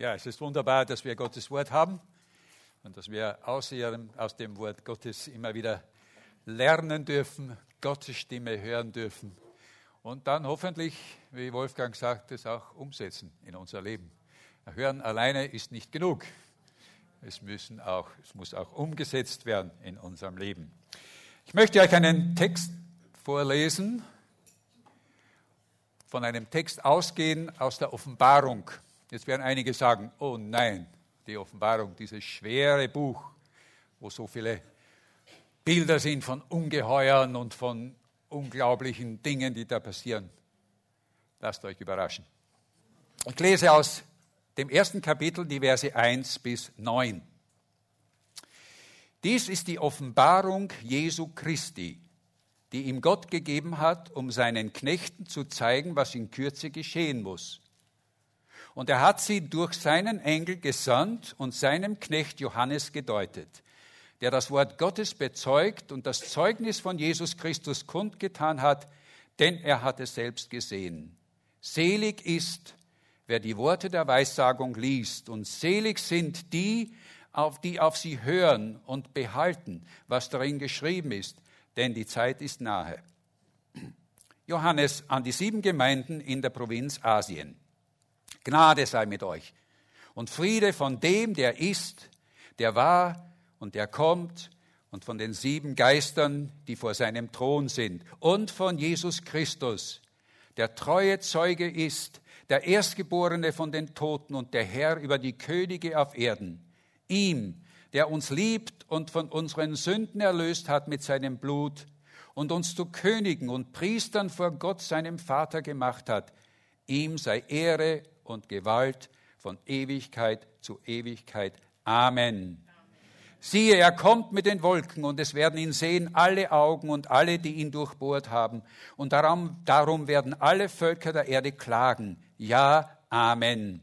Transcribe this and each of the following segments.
Ja, es ist wunderbar, dass wir Gottes Wort haben und dass wir aus, ihrem, aus dem Wort Gottes immer wieder lernen dürfen, Gottes Stimme hören dürfen und dann hoffentlich, wie Wolfgang sagt, es auch umsetzen in unser Leben. Hören alleine ist nicht genug. Es, müssen auch, es muss auch umgesetzt werden in unserem Leben. Ich möchte euch einen Text vorlesen, von einem Text ausgehen aus der Offenbarung. Jetzt werden einige sagen, oh nein, die Offenbarung, dieses schwere Buch, wo so viele Bilder sind von Ungeheuern und von unglaublichen Dingen, die da passieren. Lasst euch überraschen. Ich lese aus dem ersten Kapitel die Verse 1 bis 9. Dies ist die Offenbarung Jesu Christi, die ihm Gott gegeben hat, um seinen Knechten zu zeigen, was in Kürze geschehen muss und er hat sie durch seinen Engel gesandt und seinem Knecht Johannes gedeutet, der das Wort Gottes bezeugt und das Zeugnis von Jesus Christus kundgetan hat, denn er hat es selbst gesehen. Selig ist, wer die Worte der Weissagung liest, und selig sind die, auf die auf sie hören und behalten, was darin geschrieben ist, denn die Zeit ist nahe. Johannes an die sieben Gemeinden in der Provinz Asien. Gnade sei mit euch und Friede von dem, der ist, der war und der kommt und von den sieben Geistern, die vor seinem Thron sind und von Jesus Christus, der treue Zeuge ist, der Erstgeborene von den Toten und der Herr über die Könige auf Erden. Ihm, der uns liebt und von unseren Sünden erlöst hat mit seinem Blut und uns zu Königen und Priestern vor Gott seinem Vater gemacht hat. Ihm sei Ehre und Gewalt von Ewigkeit zu Ewigkeit. Amen. Siehe, er kommt mit den Wolken und es werden ihn sehen alle Augen und alle, die ihn durchbohrt haben. Und darum, darum werden alle Völker der Erde klagen. Ja, Amen.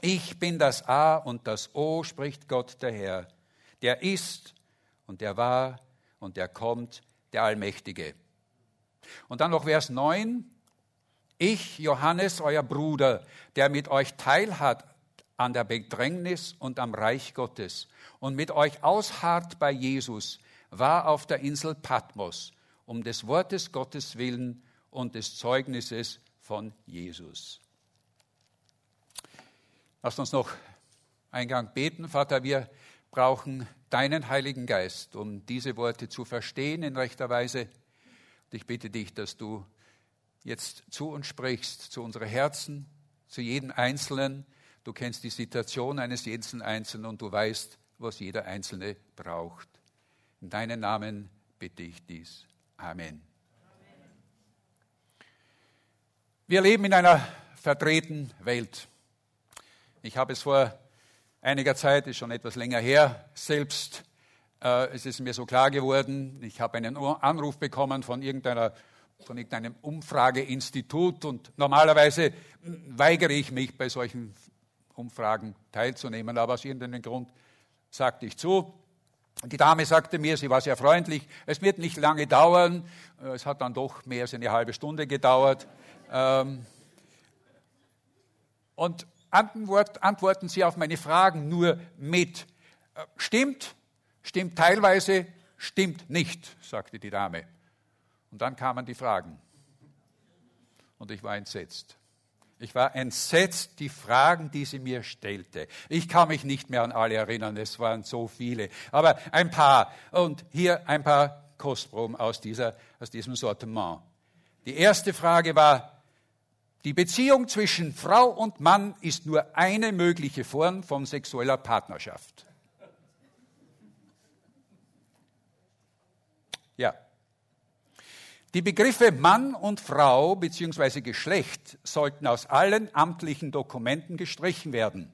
Ich bin das A und das O, spricht Gott der Herr. Der ist und der war und der kommt, der Allmächtige. Und dann noch Vers 9. Ich, Johannes, euer Bruder, der mit euch teilhat an der Bedrängnis und am Reich Gottes und mit euch ausharrt bei Jesus, war auf der Insel Patmos um des Wortes Gottes willen und des Zeugnisses von Jesus. Lasst uns noch Eingang beten. Vater, wir brauchen deinen Heiligen Geist, um diese Worte zu verstehen in rechter Weise. Und ich bitte dich, dass du jetzt zu uns sprichst, zu unseren Herzen, zu jedem Einzelnen. Du kennst die Situation eines jeden Einzelnen und du weißt, was jeder Einzelne braucht. In deinem Namen bitte ich dies. Amen. Wir leben in einer verdrehten Welt. Ich habe es vor einiger Zeit, ist schon etwas länger her, selbst, äh, es ist mir so klar geworden, ich habe einen Anruf bekommen von irgendeiner von irgendeinem Umfrageinstitut und normalerweise weigere ich mich bei solchen Umfragen teilzunehmen, aber aus irgendeinem Grund sagte ich zu. Die Dame sagte mir, sie war sehr freundlich, es wird nicht lange dauern, es hat dann doch mehr als eine halbe Stunde gedauert. Ähm, und antworten Sie auf meine Fragen nur mit äh, stimmt, stimmt teilweise, stimmt nicht, sagte die Dame. Und dann kamen die Fragen. Und ich war entsetzt. Ich war entsetzt, die Fragen, die sie mir stellte. Ich kann mich nicht mehr an alle erinnern, es waren so viele. Aber ein paar. Und hier ein paar Kostproben aus, dieser, aus diesem Sortiment. Die erste Frage war, die Beziehung zwischen Frau und Mann ist nur eine mögliche Form von sexueller Partnerschaft. Ja, die Begriffe Mann und Frau bzw. Geschlecht sollten aus allen amtlichen Dokumenten gestrichen werden,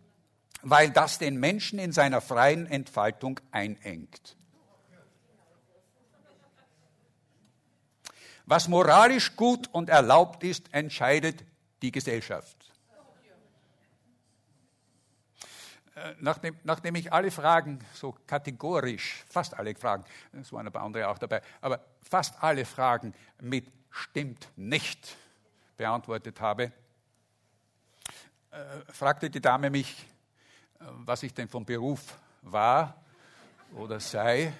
weil das den Menschen in seiner freien Entfaltung einengt. Was moralisch gut und erlaubt ist, entscheidet die Gesellschaft. Äh, nachdem, nachdem ich alle Fragen so kategorisch, fast alle Fragen, es waren ein paar andere auch dabei, aber fast alle Fragen mit stimmt nicht beantwortet habe, äh, fragte die Dame mich, was ich denn vom Beruf war oder sei.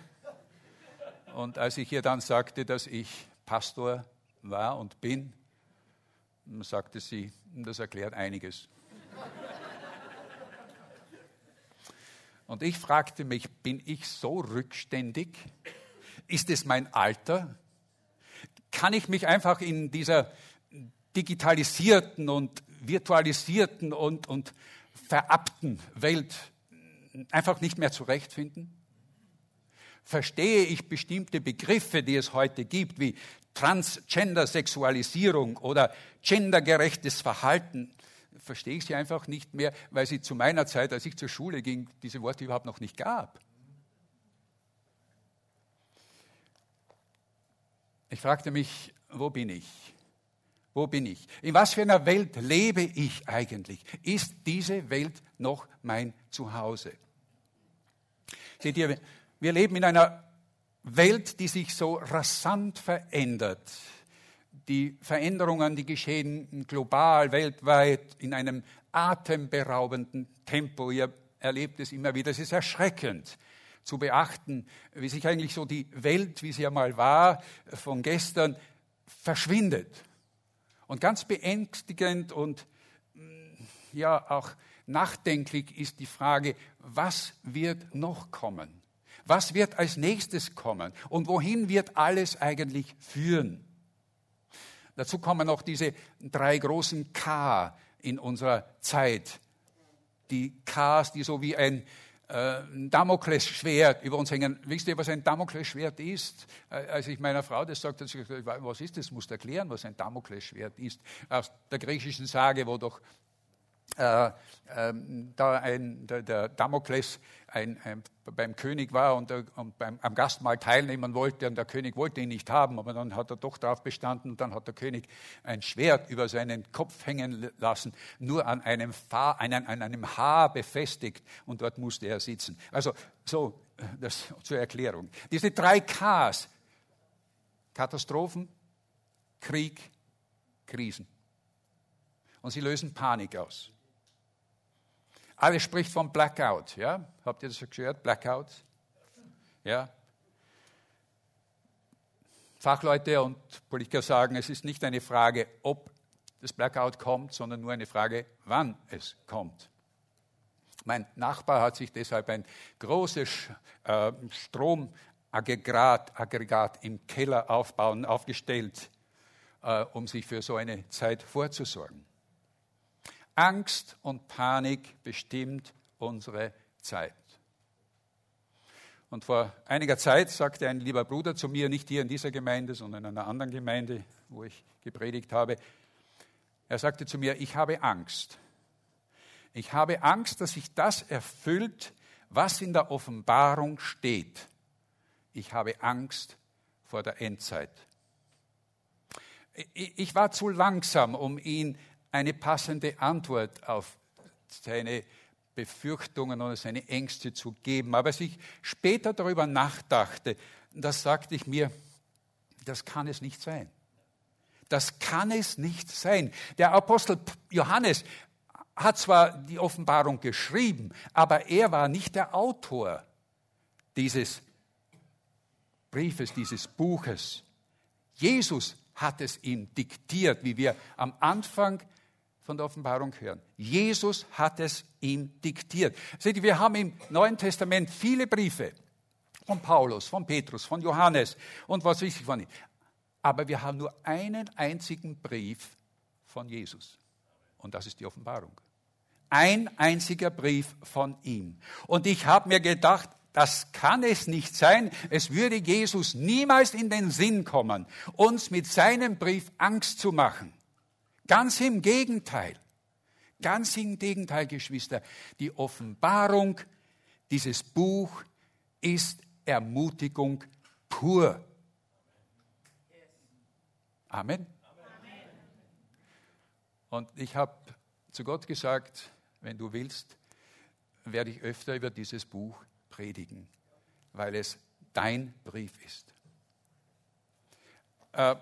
Und als ich ihr dann sagte, dass ich Pastor war und bin, sagte sie, das erklärt einiges. Und ich fragte mich, bin ich so rückständig? Ist es mein Alter? Kann ich mich einfach in dieser digitalisierten und virtualisierten und, und verappten Welt einfach nicht mehr zurechtfinden? Verstehe ich bestimmte Begriffe, die es heute gibt, wie Transgender-Sexualisierung oder gendergerechtes Verhalten? Verstehe ich sie einfach nicht mehr, weil sie zu meiner Zeit, als ich zur Schule ging, diese Worte überhaupt noch nicht gab. Ich fragte mich, wo bin ich? Wo bin ich? In was für einer Welt lebe ich eigentlich? Ist diese Welt noch mein Zuhause? Seht ihr, wir leben in einer Welt, die sich so rasant verändert. Die Veränderungen, die geschehen global, weltweit, in einem atemberaubenden Tempo. Ihr erlebt es immer wieder. Es ist erschreckend zu beachten, wie sich eigentlich so die Welt, wie sie einmal war, von gestern verschwindet. Und ganz beängstigend und mm, ja auch nachdenklich ist die Frage, was wird noch kommen? Was wird als nächstes kommen? Und wohin wird alles eigentlich führen? Dazu kommen noch diese drei großen K in unserer Zeit. Die Ks, die so wie ein äh, Damoklesschwert über uns hängen. Wisst ihr, was ein Damoklesschwert ist? Äh, als ich meiner Frau das sagte, hat sie gesagt, was ist das? Musst erklären, was ein Damoklesschwert ist. Aus der griechischen Sage, wo doch äh, ähm, da ein, der, der Damokles ein, ein, beim König war und, der, und beim, am Gastmahl teilnehmen wollte und der König wollte ihn nicht haben, aber dann hat er doch darauf bestanden und dann hat der König ein Schwert über seinen Kopf hängen lassen, nur an einem, Fahr, an, an einem Haar befestigt und dort musste er sitzen. Also so, das zur Erklärung. Diese drei Ks, Katastrophen, Krieg, Krisen. Und sie lösen Panik aus. Alles spricht vom Blackout. Ja? Habt ihr das gehört? Blackout? Ja? Fachleute und Politiker sagen, es ist nicht eine Frage, ob das Blackout kommt, sondern nur eine Frage, wann es kommt. Mein Nachbar hat sich deshalb ein großes äh, Stromaggregat Aggregat im Keller aufbauen, aufgestellt, äh, um sich für so eine Zeit vorzusorgen. Angst und Panik bestimmt unsere Zeit. Und vor einiger Zeit sagte ein lieber Bruder zu mir, nicht hier in dieser Gemeinde, sondern in einer anderen Gemeinde, wo ich gepredigt habe, er sagte zu mir, ich habe Angst. Ich habe Angst, dass sich das erfüllt, was in der Offenbarung steht. Ich habe Angst vor der Endzeit. Ich war zu langsam, um ihn eine passende Antwort auf seine Befürchtungen oder seine Ängste zu geben. Aber als ich später darüber nachdachte, das sagte ich mir, das kann es nicht sein. Das kann es nicht sein. Der Apostel Johannes hat zwar die Offenbarung geschrieben, aber er war nicht der Autor dieses Briefes, dieses Buches. Jesus hat es ihm diktiert, wie wir am Anfang von der Offenbarung hören. Jesus hat es ihm diktiert. Seht ihr, wir haben im Neuen Testament viele Briefe von Paulus, von Petrus, von Johannes und was weiß ich von ihm. Aber wir haben nur einen einzigen Brief von Jesus. Und das ist die Offenbarung. Ein einziger Brief von ihm. Und ich habe mir gedacht, das kann es nicht sein. Es würde Jesus niemals in den Sinn kommen, uns mit seinem Brief Angst zu machen. Ganz im Gegenteil. Ganz im Gegenteil, Geschwister. Die Offenbarung, dieses Buch ist Ermutigung pur. Amen. Und ich habe zu Gott gesagt, wenn du willst, werde ich öfter über dieses Buch predigen, weil es dein Brief ist. Äh,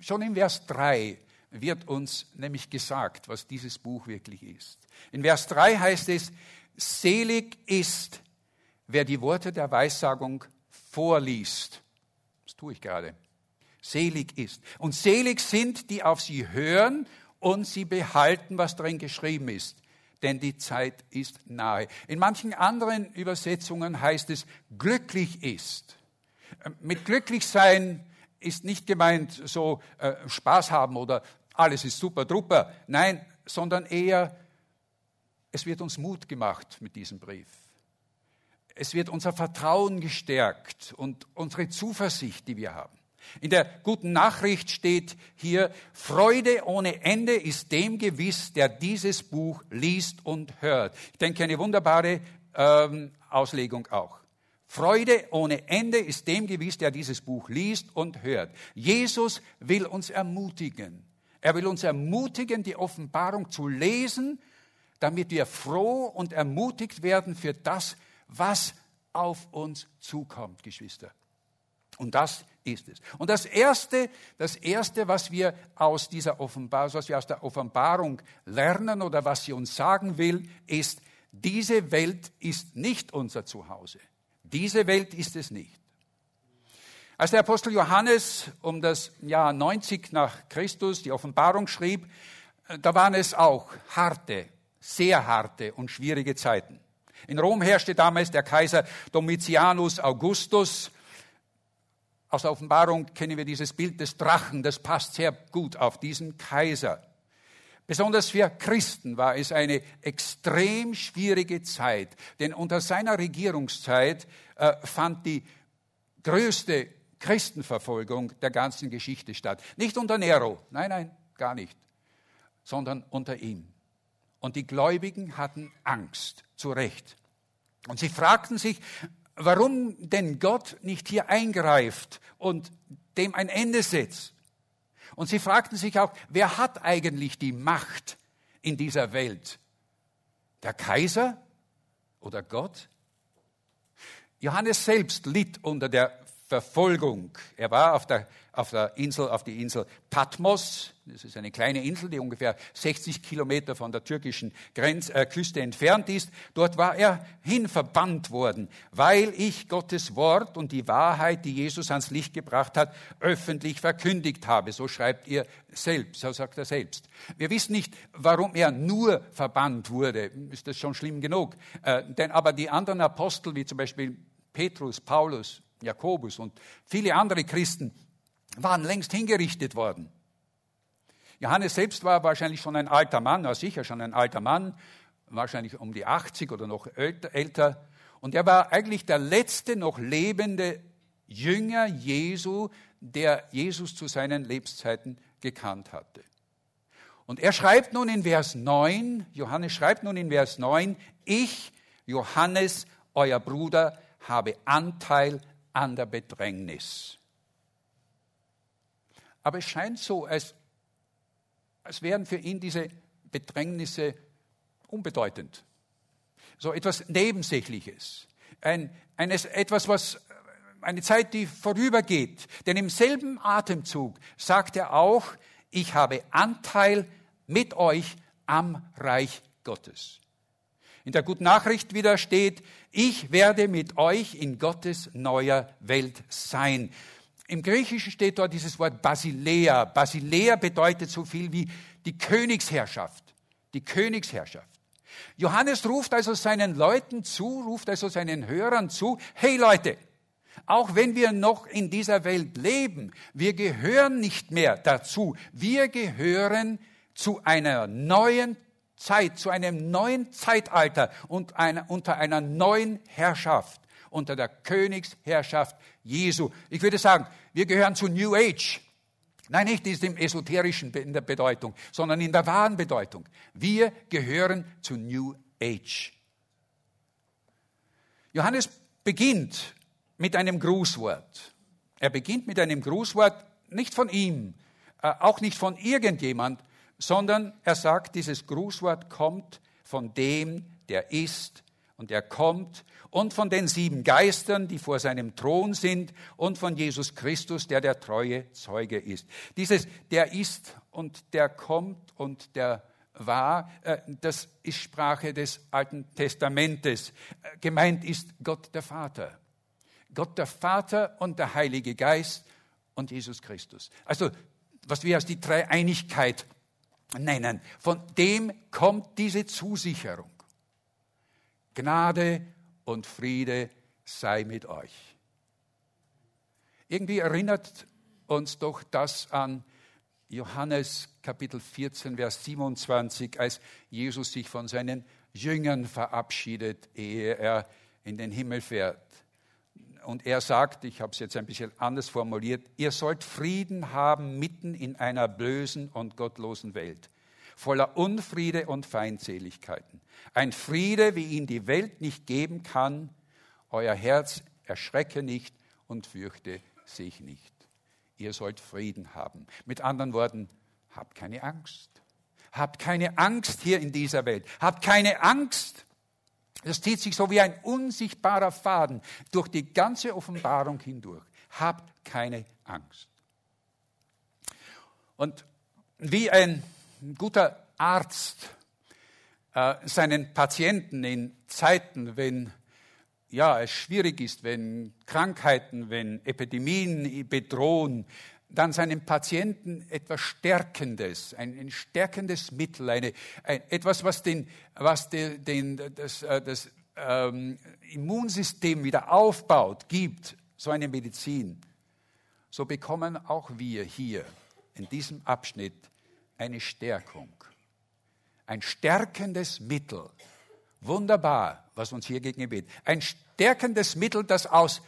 Schon in Vers 3 wird uns nämlich gesagt, was dieses Buch wirklich ist. In Vers 3 heißt es, selig ist, wer die Worte der Weissagung vorliest. Das tue ich gerade. Selig ist. Und selig sind, die auf sie hören und sie behalten, was darin geschrieben ist. Denn die Zeit ist nahe. In manchen anderen Übersetzungen heißt es, glücklich ist. Mit glücklich sein ist nicht gemeint so äh, Spaß haben oder alles ist super druper. Nein, sondern eher, es wird uns Mut gemacht mit diesem Brief. Es wird unser Vertrauen gestärkt und unsere Zuversicht, die wir haben. In der guten Nachricht steht hier, Freude ohne Ende ist dem gewiss, der dieses Buch liest und hört. Ich denke, eine wunderbare ähm, Auslegung auch. Freude ohne Ende ist dem gewiss, der dieses Buch liest und hört. Jesus will uns ermutigen. Er will uns ermutigen, die Offenbarung zu lesen, damit wir froh und ermutigt werden für das, was auf uns zukommt, Geschwister. Und das ist es. Und das erste, das erste, was wir aus dieser Offenbarung, was wir aus der Offenbarung lernen oder was sie uns sagen will, ist, diese Welt ist nicht unser Zuhause. Diese Welt ist es nicht. Als der Apostel Johannes um das Jahr 90 nach Christus die Offenbarung schrieb, äh, da waren es auch harte, sehr harte und schwierige Zeiten. In Rom herrschte damals der Kaiser Domitianus Augustus. Aus der Offenbarung kennen wir dieses Bild des Drachen, das passt sehr gut auf diesen Kaiser. Besonders für Christen war es eine extrem schwierige Zeit, denn unter seiner Regierungszeit äh, fand die größte Christenverfolgung der ganzen Geschichte statt. Nicht unter Nero, nein, nein, gar nicht, sondern unter ihm. Und die Gläubigen hatten Angst, zu Recht. Und sie fragten sich, warum denn Gott nicht hier eingreift und dem ein Ende setzt. Und sie fragten sich auch, wer hat eigentlich die Macht in dieser Welt? Der Kaiser oder Gott? Johannes selbst litt unter der Verfolgung. Er war auf der, auf der Insel, auf die Insel Patmos. Das ist eine kleine Insel, die ungefähr 60 Kilometer von der türkischen Grenz, äh, Küste entfernt ist. Dort war er hinverbannt worden, weil ich Gottes Wort und die Wahrheit, die Jesus ans Licht gebracht hat, öffentlich verkündigt habe. So schreibt er selbst, so sagt er selbst. Wir wissen nicht, warum er nur verbannt wurde. Ist das schon schlimm genug? Äh, denn aber die anderen Apostel, wie zum Beispiel Petrus, Paulus, Jakobus und viele andere Christen waren längst hingerichtet worden. Johannes selbst war wahrscheinlich schon ein alter Mann, na sicher schon ein alter Mann, wahrscheinlich um die 80 oder noch älter. Und er war eigentlich der letzte noch lebende Jünger Jesu, der Jesus zu seinen Lebzeiten gekannt hatte. Und er schreibt nun in Vers 9, Johannes schreibt nun in Vers 9, ich, Johannes, euer Bruder, habe Anteil an der Bedrängnis. Aber es scheint so, als, als wären für ihn diese Bedrängnisse unbedeutend. So etwas Nebensächliches. Ein, eines, etwas, was eine Zeit, die vorübergeht. Denn im selben Atemzug sagt er auch, ich habe Anteil mit euch am Reich Gottes. In der Guten Nachricht wieder steht, ich werde mit euch in Gottes neuer Welt sein. Im Griechischen steht dort dieses Wort Basilea. Basilea bedeutet so viel wie die Königsherrschaft. Die Königsherrschaft. Johannes ruft also seinen Leuten zu, ruft also seinen Hörern zu, hey Leute, auch wenn wir noch in dieser Welt leben, wir gehören nicht mehr dazu. Wir gehören zu einer neuen Zeit, zu einem neuen Zeitalter und einer, unter einer neuen Herrschaft, unter der Königsherrschaft Jesu. Ich würde sagen, wir gehören zu New Age. Nein, nicht in dem esoterischen in der Bedeutung, sondern in der wahren Bedeutung. Wir gehören zu New Age. Johannes beginnt mit einem Grußwort. Er beginnt mit einem Grußwort nicht von ihm, äh, auch nicht von irgendjemand, sondern er sagt, dieses Grußwort kommt von dem, der ist und er kommt und von den sieben Geistern, die vor seinem Thron sind und von Jesus Christus, der der treue Zeuge ist. Dieses, der ist und der kommt und der war, äh, das ist Sprache des Alten Testamentes. Äh, gemeint ist Gott der Vater. Gott der Vater und der Heilige Geist und Jesus Christus. Also, was wir als die Dreieinigkeit nennen, von dem kommt diese Zusicherung. Gnade und Friede sei mit euch. Irgendwie erinnert uns doch das an Johannes Kapitel 14, Vers 27, als Jesus sich von seinen Jüngern verabschiedet, ehe er in den Himmel fährt. Und er sagt, ich habe es jetzt ein bisschen anders formuliert, ihr sollt Frieden haben mitten in einer bösen und gottlosen Welt, voller Unfriede und Feindseligkeiten. Ein Friede, wie ihn die Welt nicht geben kann. Euer Herz erschrecke nicht und fürchte sich nicht. Ihr sollt Frieden haben. Mit anderen Worten, habt keine Angst. Habt keine Angst hier in dieser Welt. Habt keine Angst. Das zieht sich so wie ein unsichtbarer Faden durch die ganze Offenbarung hindurch. Habt keine Angst. Und wie ein guter Arzt äh, seinen Patienten in Zeiten, wenn ja, es schwierig ist, wenn Krankheiten, wenn Epidemien bedrohen, dann seinem Patienten etwas Stärkendes, ein, ein stärkendes Mittel, eine, ein, etwas, was, den, was den, den, das, äh, das ähm, Immunsystem wieder aufbaut, gibt, so eine Medizin, so bekommen auch wir hier in diesem Abschnitt eine Stärkung, ein stärkendes Mittel. Wunderbar, was uns hier gegenüber Ein stärkendes Mittel, das aus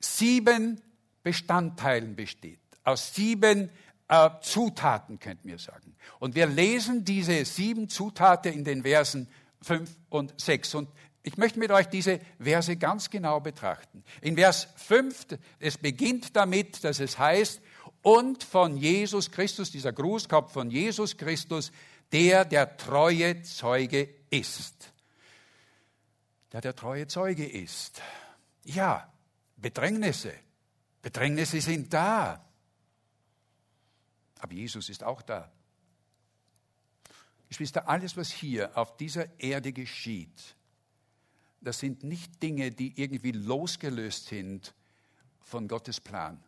sieben Bestandteilen besteht aus sieben äh, Zutaten, könnten wir sagen. Und wir lesen diese sieben Zutaten in den Versen 5 und 6. Und ich möchte mit euch diese Verse ganz genau betrachten. In Vers 5, es beginnt damit, dass es heißt, und von Jesus Christus, dieser Gruß kommt von Jesus Christus, der der treue Zeuge ist. Der der treue Zeuge ist. Ja, Bedrängnisse. Bedrängnisse sind da. Aber Jesus ist auch da. Geschwister, alles, was hier auf dieser Erde geschieht, das sind nicht Dinge, die irgendwie losgelöst sind von Gottes Plan.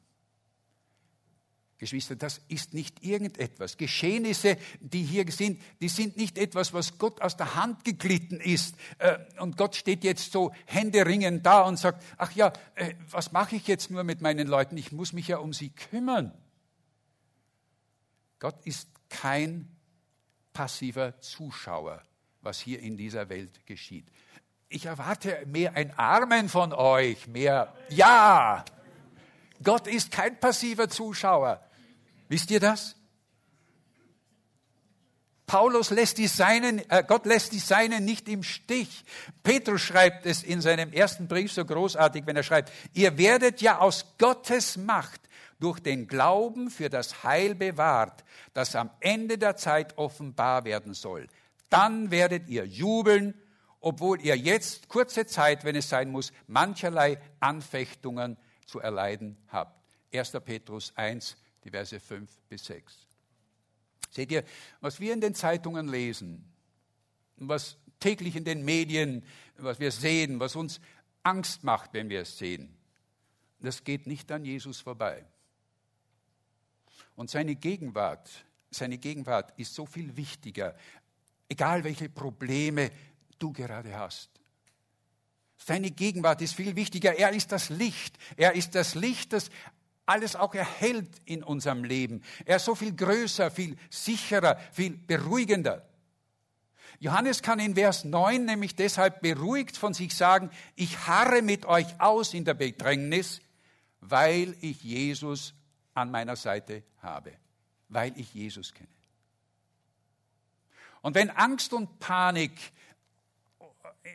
Geschwister, das ist nicht irgendetwas. Geschehnisse, die hier sind, die sind nicht etwas, was Gott aus der Hand geglitten ist. Äh, und Gott steht jetzt so händeringend da und sagt, ach ja, äh, was mache ich jetzt nur mit meinen Leuten? Ich muss mich ja um sie kümmern. Gott ist kein passiver Zuschauer, was hier in dieser Welt geschieht. Ich erwarte mehr ein Armen von euch, mehr Ja. Gott ist kein passiver Zuschauer. Wisst ihr das? Paulus lässt die Seinen, äh, Gott lässt die Seinen nicht im Stich. Petrus schreibt es in seinem ersten Brief so großartig, wenn er schreibt, ihr werdet ja aus Gottes Macht durch den Glauben für das Heil bewahrt, das am Ende der Zeit offenbar werden soll. Dann werdet ihr jubeln, obwohl ihr jetzt kurze Zeit, wenn es sein muss, mancherlei Anfechtungen zu erleiden habt. 1. Petrus 1, die Verse 5 bis 6. Seht ihr, was wir in den Zeitungen lesen, was täglich in den Medien, was wir sehen, was uns Angst macht, wenn wir es sehen, das geht nicht an Jesus vorbei. Und seine Gegenwart, seine Gegenwart ist so viel wichtiger, egal welche Probleme du gerade hast. Seine Gegenwart ist viel wichtiger. Er ist das Licht. Er ist das Licht, das alles auch erhält in unserem Leben. Er ist so viel größer, viel sicherer, viel beruhigender. Johannes kann in Vers 9 nämlich deshalb beruhigt von sich sagen, ich harre mit euch aus in der Bedrängnis, weil ich Jesus an meiner Seite habe, weil ich Jesus kenne. Und wenn Angst und Panik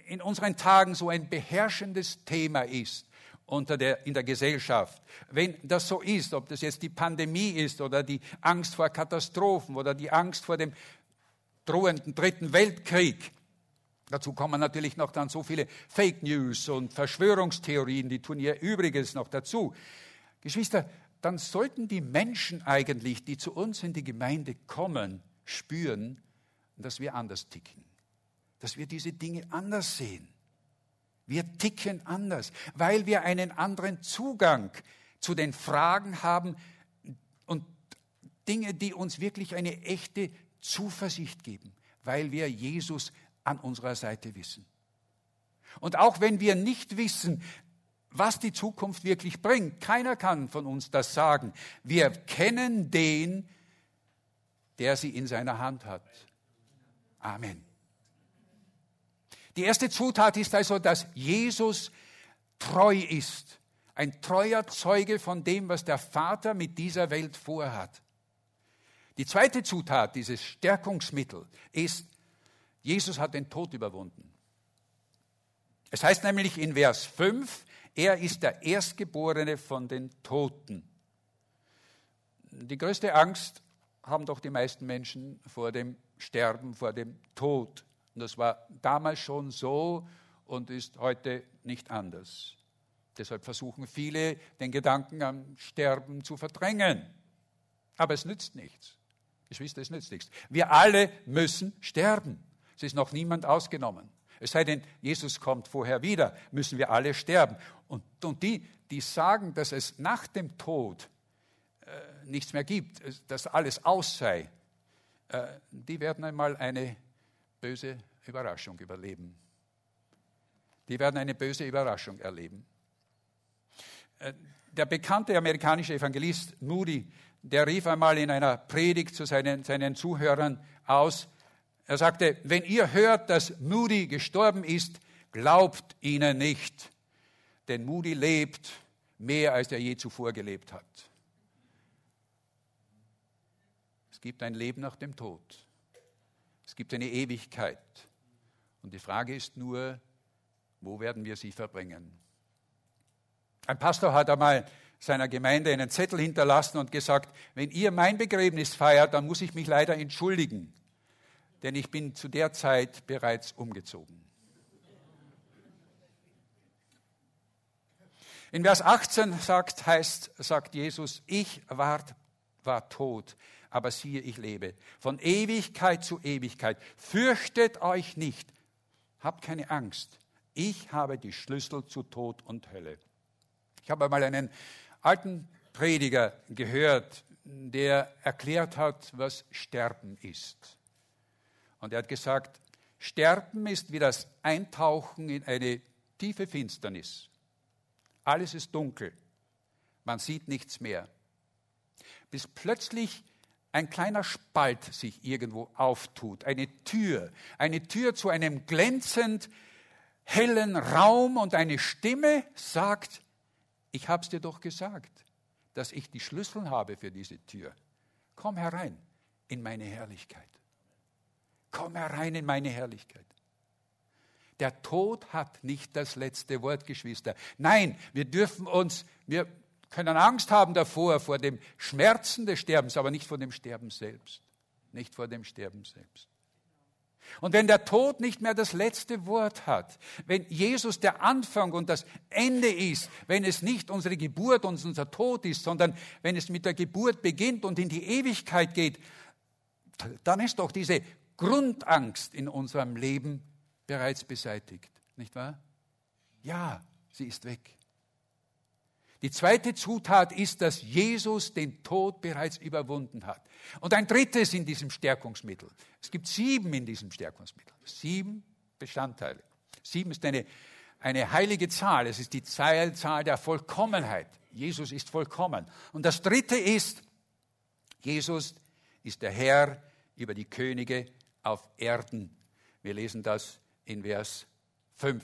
in unseren Tagen so ein beherrschendes Thema ist unter der, in der Gesellschaft, wenn das so ist, ob das jetzt die Pandemie ist oder die Angst vor Katastrophen oder die Angst vor dem drohenden Dritten Weltkrieg, Dazu kommen natürlich noch dann so viele Fake News und Verschwörungstheorien, die tun ihr Übriges noch dazu. Geschwister, dann sollten die Menschen eigentlich, die zu uns in die Gemeinde kommen, spüren, dass wir anders ticken, dass wir diese Dinge anders sehen. Wir ticken anders, weil wir einen anderen Zugang zu den Fragen haben und Dinge, die uns wirklich eine echte Zuversicht geben, weil wir Jesus an unserer Seite wissen. Und auch wenn wir nicht wissen, was die Zukunft wirklich bringt, keiner kann von uns das sagen. Wir kennen den, der sie in seiner Hand hat. Amen. Die erste Zutat ist also, dass Jesus treu ist. Ein treuer Zeuge von dem, was der Vater mit dieser Welt vorhat. Die zweite Zutat, dieses Stärkungsmittel, ist, Jesus hat den Tod überwunden. Es heißt nämlich in Vers 5, er ist der Erstgeborene von den Toten. Die größte Angst haben doch die meisten Menschen vor dem Sterben, vor dem Tod. Und das war damals schon so und ist heute nicht anders. Deshalb versuchen viele, den Gedanken am Sterben zu verdrängen. Aber es nützt nichts. Geschwister, es nützt nichts. Wir alle müssen sterben. Es ist noch niemand ausgenommen. Es sei denn, Jesus kommt vorher wieder, müssen wir alle sterben. Und, und die, die sagen, dass es nach dem Tod äh, nichts mehr gibt, dass alles aus sei, äh, die werden einmal eine böse Überraschung überleben. Die werden eine böse Überraschung erleben. Äh, der bekannte amerikanische Evangelist Moody, der rief einmal in einer Predigt zu seinen, seinen Zuhörern aus, er sagte, wenn ihr hört, dass Moody gestorben ist, glaubt ihnen nicht, denn Moody lebt mehr, als er je zuvor gelebt hat. Es gibt ein Leben nach dem Tod. Es gibt eine Ewigkeit. Und die Frage ist nur, wo werden wir sie verbringen? Ein Pastor hat einmal seiner Gemeinde einen Zettel hinterlassen und gesagt, wenn ihr mein Begräbnis feiert, dann muss ich mich leider entschuldigen, denn ich bin zu der Zeit bereits umgezogen. In Vers 18 sagt, heißt, sagt Jesus, ich war, war tot, aber siehe, ich lebe. Von Ewigkeit zu Ewigkeit. Fürchtet euch nicht. Habt keine Angst. Ich habe die Schlüssel zu Tod und Hölle. Ich habe einmal einen alten Prediger gehört, der erklärt hat, was Sterben ist. Und er hat gesagt, Sterben ist wie das Eintauchen in eine tiefe Finsternis. Alles ist dunkel. Man sieht nichts mehr. Bis plötzlich ein kleiner Spalt sich irgendwo auftut, eine Tür, eine Tür zu einem glänzend hellen Raum und eine Stimme sagt, ich hab's dir doch gesagt, dass ich die Schlüssel habe für diese Tür. Komm herein in meine Herrlichkeit. Komm herein in meine Herrlichkeit. Der Tod hat nicht das letzte Wort, Geschwister. Nein, wir dürfen uns, wir können Angst haben davor, vor dem Schmerzen des Sterbens, aber nicht vor dem Sterben selbst. Nicht vor dem Sterben selbst. Und wenn der Tod nicht mehr das letzte Wort hat, wenn Jesus der Anfang und das Ende ist, wenn es nicht unsere Geburt und unser Tod ist, sondern wenn es mit der Geburt beginnt und in die Ewigkeit geht, dann ist doch diese Grundangst in unserem Leben bereits beseitigt, nicht wahr? Ja, sie ist weg. Die zweite Zutat ist, dass Jesus den Tod bereits überwunden hat. Und ein drittes in diesem Stärkungsmittel. Es gibt sieben in diesem Stärkungsmittel. Sieben Bestandteile. Sieben ist eine, eine heilige Zahl. Es ist die Zahl der Vollkommenheit. Jesus ist vollkommen. Und das dritte ist, Jesus ist der Herr über die Könige auf Erden. Wir lesen das in Vers 5.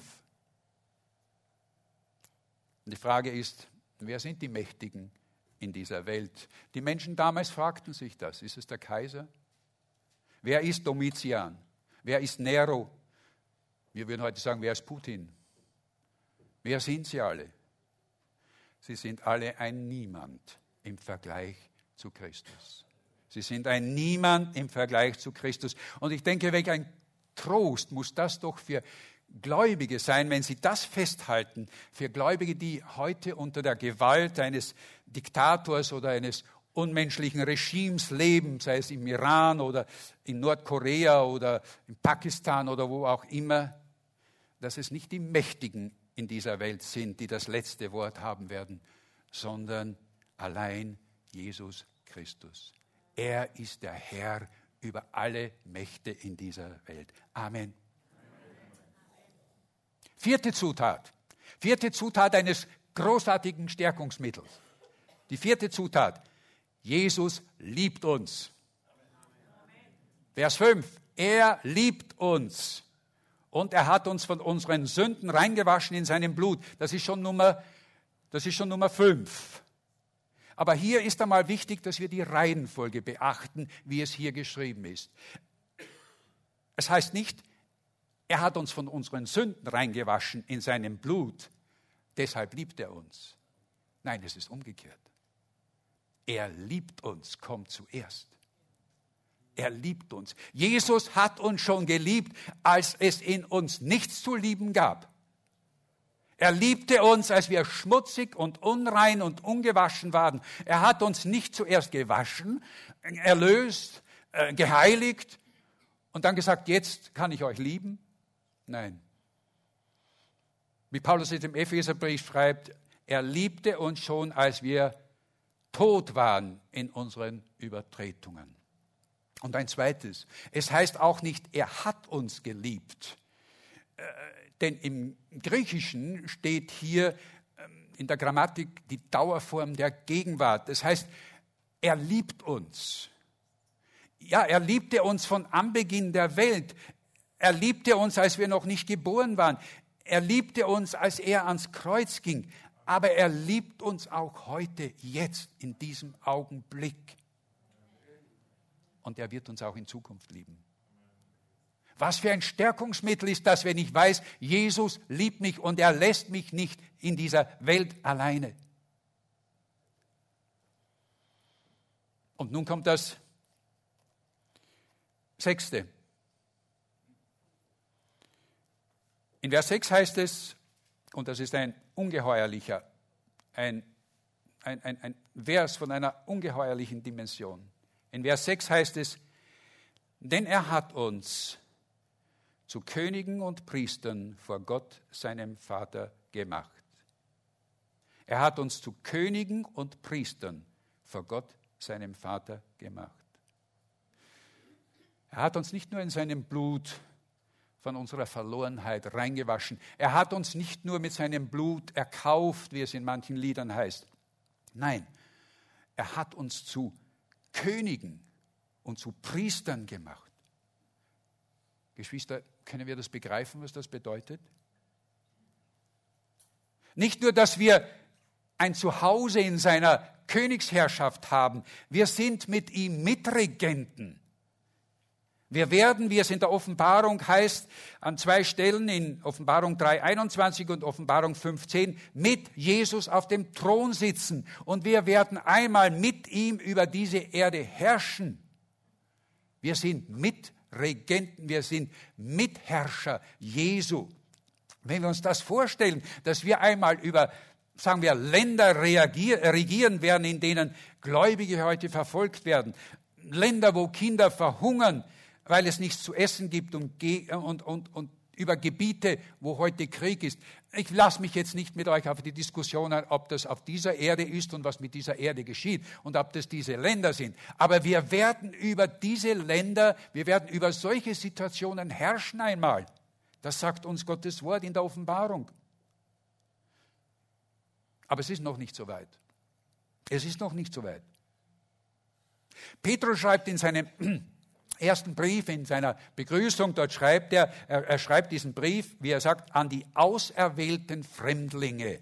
Und die Frage ist, Wer sind die Mächtigen in dieser Welt? Die Menschen damals fragten sich das. Ist es der Kaiser? Wer ist Domitian? Wer ist Nero? Wir würden heute sagen, wer ist Putin? Wer sind sie alle? Sie sind alle ein Niemand im Vergleich zu Christus. Sie sind ein Niemand im Vergleich zu Christus. Und ich denke, welch ein Trost muss das doch für Gläubige sein, wenn sie das festhalten, für Gläubige, die heute unter der Gewalt eines Diktators oder eines unmenschlichen Regimes leben, sei es im Iran oder in Nordkorea oder in Pakistan oder wo auch immer, dass es nicht die Mächtigen in dieser Welt sind, die das letzte Wort haben werden, sondern allein Jesus Christus. Er ist der Herr über alle Mächte in dieser Welt. Amen. Vierte Zutat. Vierte Zutat eines großartigen Stärkungsmittels. Die vierte Zutat. Jesus liebt uns. Vers 5. Er liebt uns. Und er hat uns von unseren Sünden reingewaschen in seinem Blut. Das ist schon Nummer, das ist schon Nummer 5. Aber hier ist einmal wichtig, dass wir die Reihenfolge beachten, wie es hier geschrieben ist. Es heißt nicht, er hat uns von unseren Sünden reingewaschen in seinem Blut. Deshalb liebt er uns. Nein, es ist umgekehrt. Er liebt uns, kommt zuerst. Er liebt uns. Jesus hat uns schon geliebt, als es in uns nichts zu lieben gab. Er liebte uns, als wir schmutzig und unrein und ungewaschen waren. Er hat uns nicht zuerst gewaschen, erlöst, äh, geheiligt und dann gesagt, jetzt kann ich euch lieben. Nein. Wie Paulus es im Epheserbrief schreibt, er liebte uns schon, als wir tot waren in unseren Übertretungen. Und ein zweites, es heißt auch nicht, er hat uns geliebt. Denn im Griechischen steht hier ähm, in der Grammatik die Dauerform der Gegenwart. Das heißt, er liebt uns. Ja, er liebte uns von Anbeginn der Welt. Er liebte uns, als wir noch nicht geboren waren. Er liebte uns, als er ans Kreuz ging. Aber er liebt uns auch heute, jetzt, in diesem Augenblick. Und er wird uns auch in Zukunft lieben. Was für ein Stärkungsmittel ist das, wenn ich weiß, Jesus liebt mich und er lässt mich nicht in dieser Welt alleine. Und nun kommt das Sechste. In Vers 6 heißt es, und das ist ein ungeheuerlicher, ein, ein, ein, ein Vers von einer ungeheuerlichen Dimension. In Vers 6 heißt es, denn er hat uns zu Königen und Priestern vor Gott, seinem Vater, gemacht. Er hat uns zu Königen und Priestern vor Gott, seinem Vater, gemacht. Er hat uns nicht nur in seinem Blut von unserer Verlorenheit reingewaschen. Er hat uns nicht nur mit seinem Blut erkauft, wie es in manchen Liedern heißt. Nein, er hat uns zu Königen und zu Priestern gemacht. Geschwister, können wir das begreifen, was das bedeutet? Nicht nur, dass wir ein Zuhause in seiner Königsherrschaft haben, wir sind mit ihm Mitregenten. Wir werden, wie es in der Offenbarung heißt, an zwei Stellen in Offenbarung 3.21 und Offenbarung 5.10 mit Jesus auf dem Thron sitzen und wir werden einmal mit ihm über diese Erde herrschen. Wir sind Mitregenten, wir sind Mitherrscher Jesu. Wenn wir uns das vorstellen, dass wir einmal über sagen wir, Länder regieren werden, in denen Gläubige heute verfolgt werden, Länder, wo Kinder verhungern, weil es nichts zu essen gibt und, und, und, und über Gebiete, wo heute Krieg ist. Ich lasse mich jetzt nicht mit euch auf die Diskussion ein, ob das auf dieser Erde ist und was mit dieser Erde geschieht und ob das diese Länder sind. Aber wir werden über diese Länder, wir werden über solche Situationen herrschen einmal. Das sagt uns Gottes Wort in der Offenbarung. Aber es ist noch nicht so weit. Es ist noch nicht so weit. Petrus schreibt in seinem ersten Brief, in seiner Begrüßung, dort schreibt er, er, er schreibt diesen Brief, wie er sagt, an die auserwählten Fremdlinge.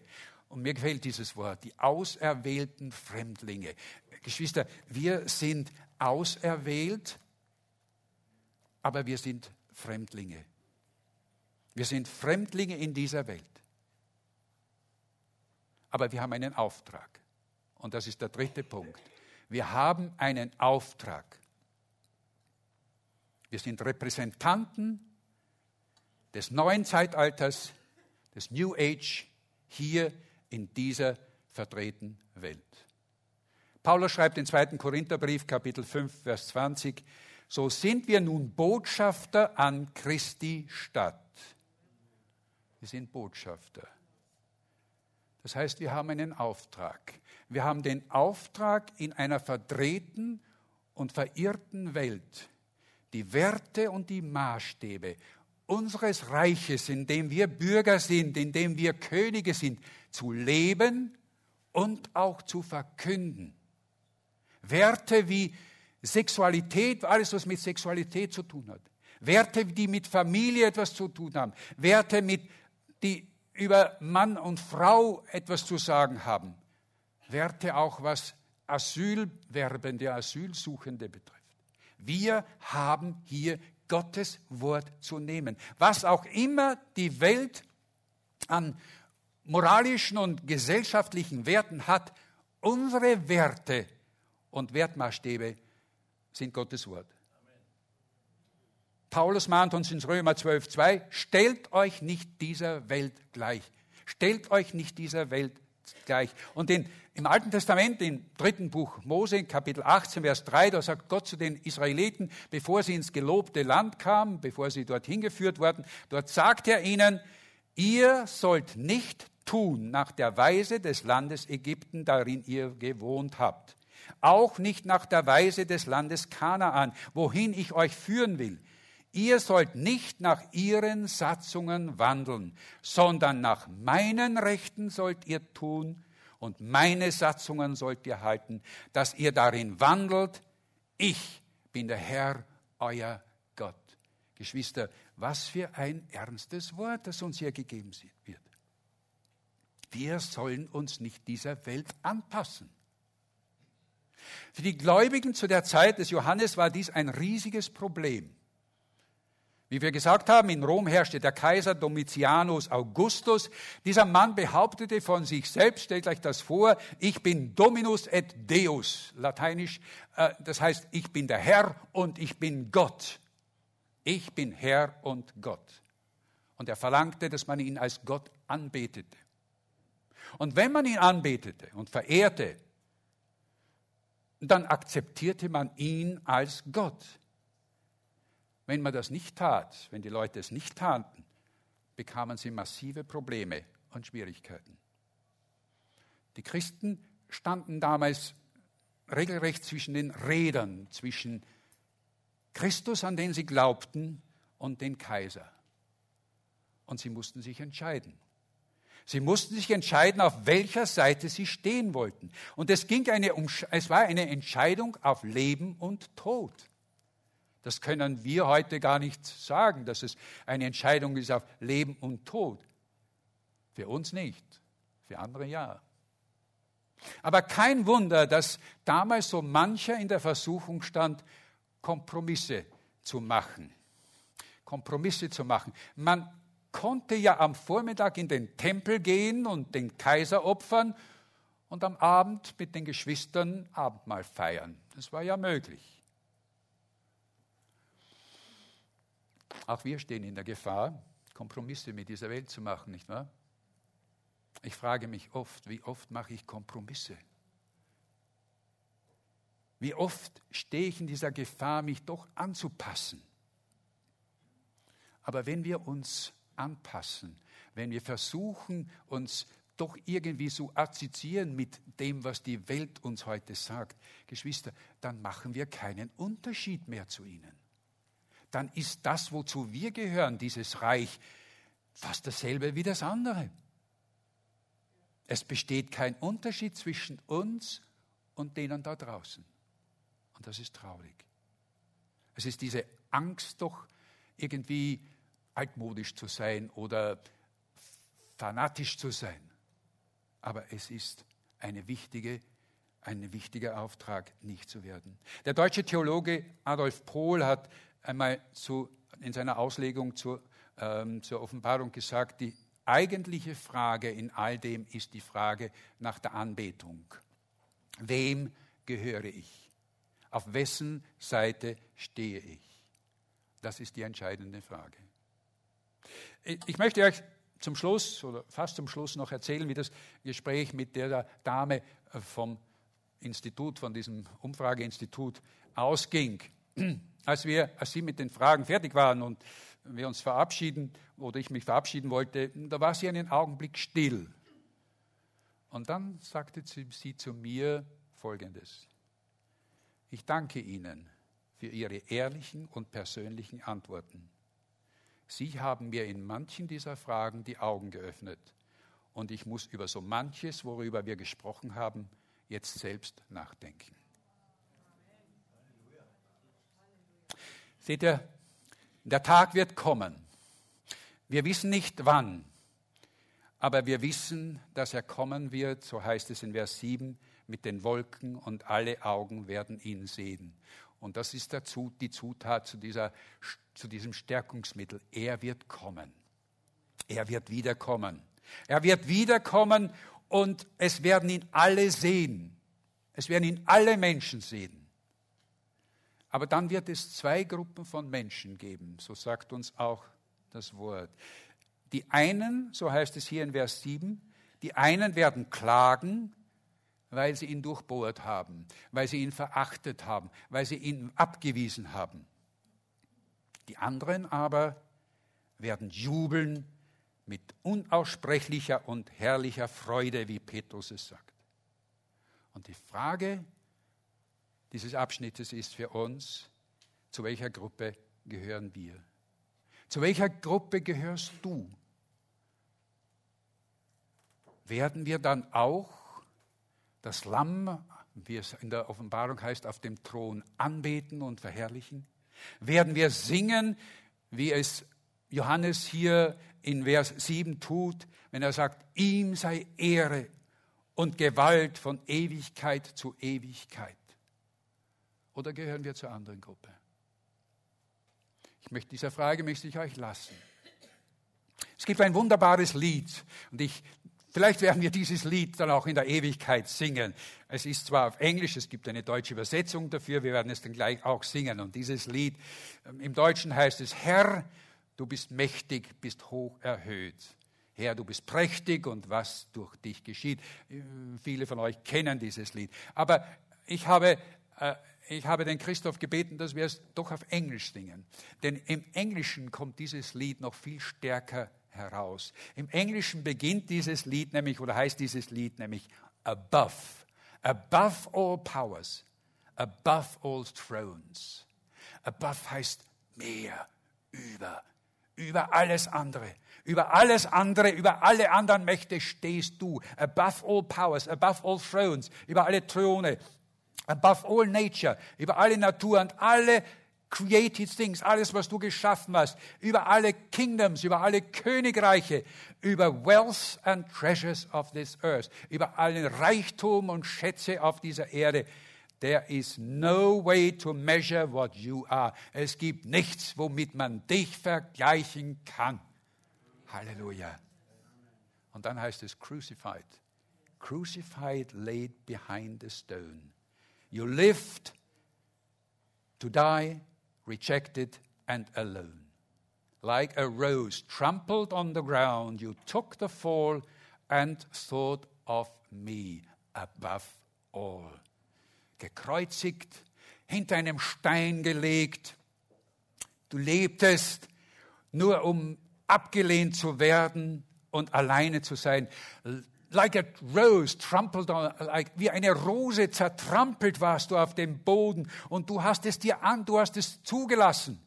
Und mir gefällt dieses Wort, die auserwählten Fremdlinge. Geschwister, wir sind auserwählt, aber wir sind Fremdlinge. Wir sind Fremdlinge in dieser Welt. Aber wir haben einen Auftrag. Und das ist der dritte Punkt. Wir haben einen Auftrag. Wir sind Repräsentanten des neuen Zeitalters, des New Age hier in dieser vertretenen Welt. Paulus schreibt in 2. Korintherbrief, Kapitel 5, Vers 20, so sind wir nun Botschafter an Christi Stadt. Wir sind Botschafter. Das heißt, wir haben einen Auftrag. Wir haben den Auftrag, in einer verdrehten und verirrten Welt die Werte und die Maßstäbe unseres Reiches, in dem wir Bürger sind, in dem wir Könige sind, zu leben und auch zu verkünden. Werte wie Sexualität, alles was mit Sexualität zu tun hat. Werte, die mit Familie etwas zu tun haben. Werte, mit, die über Mann und Frau etwas zu sagen haben. Werte auch, was Asylwerbende, Asylsuchende betrifft. Wir haben hier Gottes Wort zu nehmen. Was auch immer die Welt an moralischen und gesellschaftlichen Werten hat, unsere Werte und Wertmaßstäbe sind Gottes Wort. Paulus mahnt uns in Römer 12,2, stellt euch nicht dieser Welt gleich. Stellt euch nicht dieser Welt gleich. Und in, im Alten Testament, im dritten Buch Mose, Kapitel 18, Vers 3, da sagt Gott zu den Israeliten, bevor sie ins gelobte Land kamen, bevor sie dorthin geführt wurden, dort sagt er ihnen, ihr sollt nicht tun nach der Weise des Landes Ägypten, darin ihr gewohnt habt. Auch nicht nach der Weise des Landes Kanaan, wohin ich euch führen will. Ihr sollt nicht nach ihren Satzungen wandeln, sondern nach meinen Rechten sollt ihr tun und meine Satzungen sollt ihr halten, dass ihr darin wandelt. Ich bin der Herr, euer Gott. Geschwister, was für ein ernstes Wort, das uns hier gegeben wird. Wir sollen uns nicht dieser Welt anpassen. Für die Gläubigen zu der Zeit des Johannes war dies ein riesiges Problem. Wie wir gesagt haben, in Rom herrschte der Kaiser Domitianus Augustus. Dieser Mann behauptete von sich selbst, stellt euch das vor, ich bin Dominus et Deus, lateinisch, äh, das heißt, ich bin der Herr und ich bin Gott. Ich bin Herr und Gott. Und er verlangte, dass man ihn als Gott anbetete. Und wenn man ihn anbetete und verehrte, dann akzeptierte man ihn als Gott. Wenn man das nicht tat, wenn die Leute es nicht taten, bekamen sie massive Probleme und Schwierigkeiten. Die Christen standen damals regelrecht zwischen den Rädern, zwischen Christus, an den sie glaubten, und den Kaiser. Und sie mussten sich entscheiden. Sie mussten sich entscheiden, auf welcher Seite sie stehen wollten. Und es, ging eine, es war eine Entscheidung auf Leben und Tod. Das können wir heute gar nicht sagen, dass es eine Entscheidung ist auf Leben und Tod. Für uns nicht, für andere ja. Aber kein Wunder, dass damals so mancher in der Versuchung stand, Kompromisse zu machen. Kompromisse zu machen. Man konnte ja am Vormittag in den Tempel gehen und den Kaiser opfern und am Abend mit den Geschwistern Abendmahl feiern. Das war ja möglich. Auch wir stehen in der Gefahr, Kompromisse mit dieser Welt zu machen, nicht wahr? Ich frage mich oft, wie oft mache ich Kompromisse? Wie oft stehe ich in dieser Gefahr, mich doch anzupassen? Aber wenn wir uns anpassen, wenn wir versuchen, uns doch irgendwie zu assoziieren mit dem, was die Welt uns heute sagt, Geschwister, dann machen wir keinen Unterschied mehr zu ihnen dann ist das, wozu wir gehören, dieses Reich, fast dasselbe wie das andere. Es besteht kein Unterschied zwischen uns und denen da draußen. Und das ist traurig. Es ist diese Angst doch irgendwie altmodisch zu sein oder fanatisch zu sein. Aber es ist eine wichtige, ein wichtiger Auftrag, nicht zu werden. Der deutsche Theologe Adolf Pohl hat einmal zu, in seiner Auslegung zur, ähm, zur Offenbarung gesagt, die eigentliche Frage in all dem ist die Frage nach der Anbetung. Wem gehöre ich? Auf wessen Seite stehe ich? Das ist die entscheidende Frage. Ich möchte euch zum Schluss oder fast zum Schluss noch erzählen, wie das Gespräch mit der Dame vom Institut, von diesem Umfrageinstitut ausging. Als wir, als sie mit den Fragen fertig waren und wir uns verabschieden oder ich mich verabschieden wollte, da war sie einen Augenblick still. Und dann sagte sie, sie zu mir Folgendes. Ich danke Ihnen für Ihre ehrlichen und persönlichen Antworten. Sie haben mir in manchen dieser Fragen die Augen geöffnet und ich muss über so manches, worüber wir gesprochen haben, jetzt selbst nachdenken. Seht ihr, der Tag wird kommen. Wir wissen nicht wann, aber wir wissen, dass er kommen wird, so heißt es in Vers 7, mit den Wolken und alle Augen werden ihn sehen. Und das ist dazu die Zutat zu, dieser, zu diesem Stärkungsmittel. Er wird kommen. Er wird wiederkommen. Er wird wiederkommen und es werden ihn alle sehen. Es werden ihn alle Menschen sehen. Aber dann wird es zwei Gruppen von Menschen geben, so sagt uns auch das Wort. Die einen, so heißt es hier in Vers 7, die einen werden klagen, weil sie ihn durchbohrt haben, weil sie ihn verachtet haben, weil sie ihn abgewiesen haben. Die anderen aber werden jubeln mit unaussprechlicher und herrlicher Freude, wie Petrus es sagt. Und die Frage dieses Abschnittes ist für uns, zu welcher Gruppe gehören wir? Zu welcher Gruppe gehörst du? Werden wir dann auch das Lamm, wie es in der Offenbarung heißt, auf dem Thron anbeten und verherrlichen? Werden wir singen, wie es Johannes hier in Vers 7 tut, wenn er sagt, ihm sei Ehre und Gewalt von Ewigkeit zu Ewigkeit? Oder gehören wir zur anderen Gruppe? Ich möchte dieser Frage möchte ich euch lassen. Es gibt ein wunderbares Lied und ich Vielleicht werden wir dieses Lied dann auch in der Ewigkeit singen. Es ist zwar auf Englisch, es gibt eine deutsche Übersetzung dafür, wir werden es dann gleich auch singen. Und dieses Lied, ähm, im Deutschen heißt es, Herr, du bist mächtig, bist hoch erhöht. Herr, du bist prächtig und was durch dich geschieht. Äh, viele von euch kennen dieses Lied. Aber ich habe, äh, ich habe den Christoph gebeten, dass wir es doch auf Englisch singen. Denn im Englischen kommt dieses Lied noch viel stärker heraus. Im Englischen beginnt dieses Lied nämlich, oder heißt dieses Lied nämlich above. Above all powers. Above all thrones. Above heißt mehr, über, über alles andere. Über alles andere, über alle anderen Mächte stehst du. Above all powers, above all thrones, über alle Throne, above all nature, über alle Natur und alle created things, alles, was du geschaffen hast, über alle Kingdoms, über alle Königreiche, über wealth and treasures of this earth, über allen Reichtum und Schätze auf dieser Erde. There is no way to measure what you are. Es gibt nichts, womit man dich vergleichen kann. Halleluja. Und dann heißt es crucified. Crucified laid behind the stone. You lived to die rejected and alone. Like a rose trampled on the ground, you took the fall and thought of me above all. Gekreuzigt, hinter einem Stein gelegt. Du lebtest nur um abgelehnt zu werden und alleine zu sein like a rose trampled on, like, wie eine Rose zertrampelt warst du auf dem Boden und du hast es dir an, du hast es zugelassen.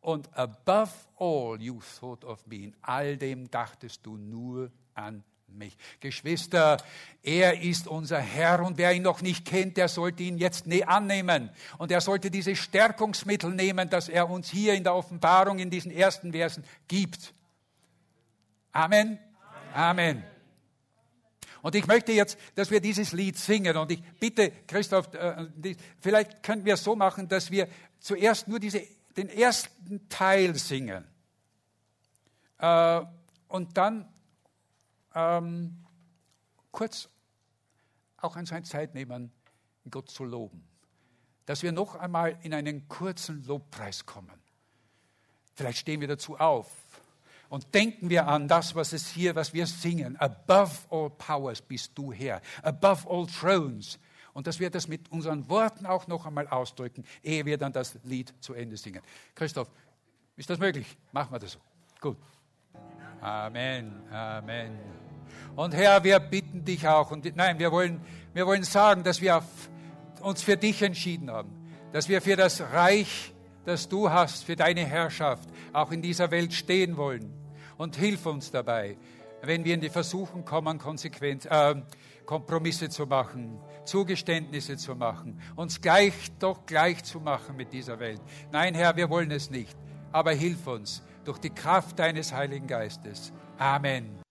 Und above all you thought of me, in all dem dachtest du nur an mich. Geschwister, er ist unser Herr und wer ihn noch nicht kennt, der sollte ihn jetzt annehmen. Und er sollte diese Stärkungsmittel nehmen, das er uns hier in der Offenbarung in diesen ersten Versen gibt. Amen. Amen. Amen. Und ich möchte jetzt, dass wir dieses Lied singen. Und ich bitte, Christoph, äh, vielleicht können wir es so machen, dass wir zuerst nur diese, den ersten Teil singen. Äh, und dann ähm, kurz auch an seine Zeit nehmen, Gott zu loben. Dass wir noch einmal in einen kurzen Lobpreis kommen. Vielleicht stehen wir dazu auf. Und denken wir an das, was es hier, was wir singen. Above all powers bist du Herr. Above all thrones. Und dass wir das mit unseren Worten auch noch einmal ausdrücken, ehe wir dann das Lied zu Ende singen. Christoph, ist das möglich? Machen wir das so. Gut. Amen. Amen. Und Herr, wir bitten dich auch, und nein, wir wollen, wir wollen sagen, dass wir uns für dich entschieden haben, dass wir für das Reich, das du hast, für deine Herrschaft auch in dieser Welt stehen wollen. Und hilf uns dabei, wenn wir in die Versuchung kommen, konsequent, äh, Kompromisse zu machen, Zugeständnisse zu machen, uns gleich doch gleich zu machen mit dieser Welt. Nein, Herr, wir wollen es nicht. Aber hilf uns durch die Kraft deines Heiligen Geistes. Amen.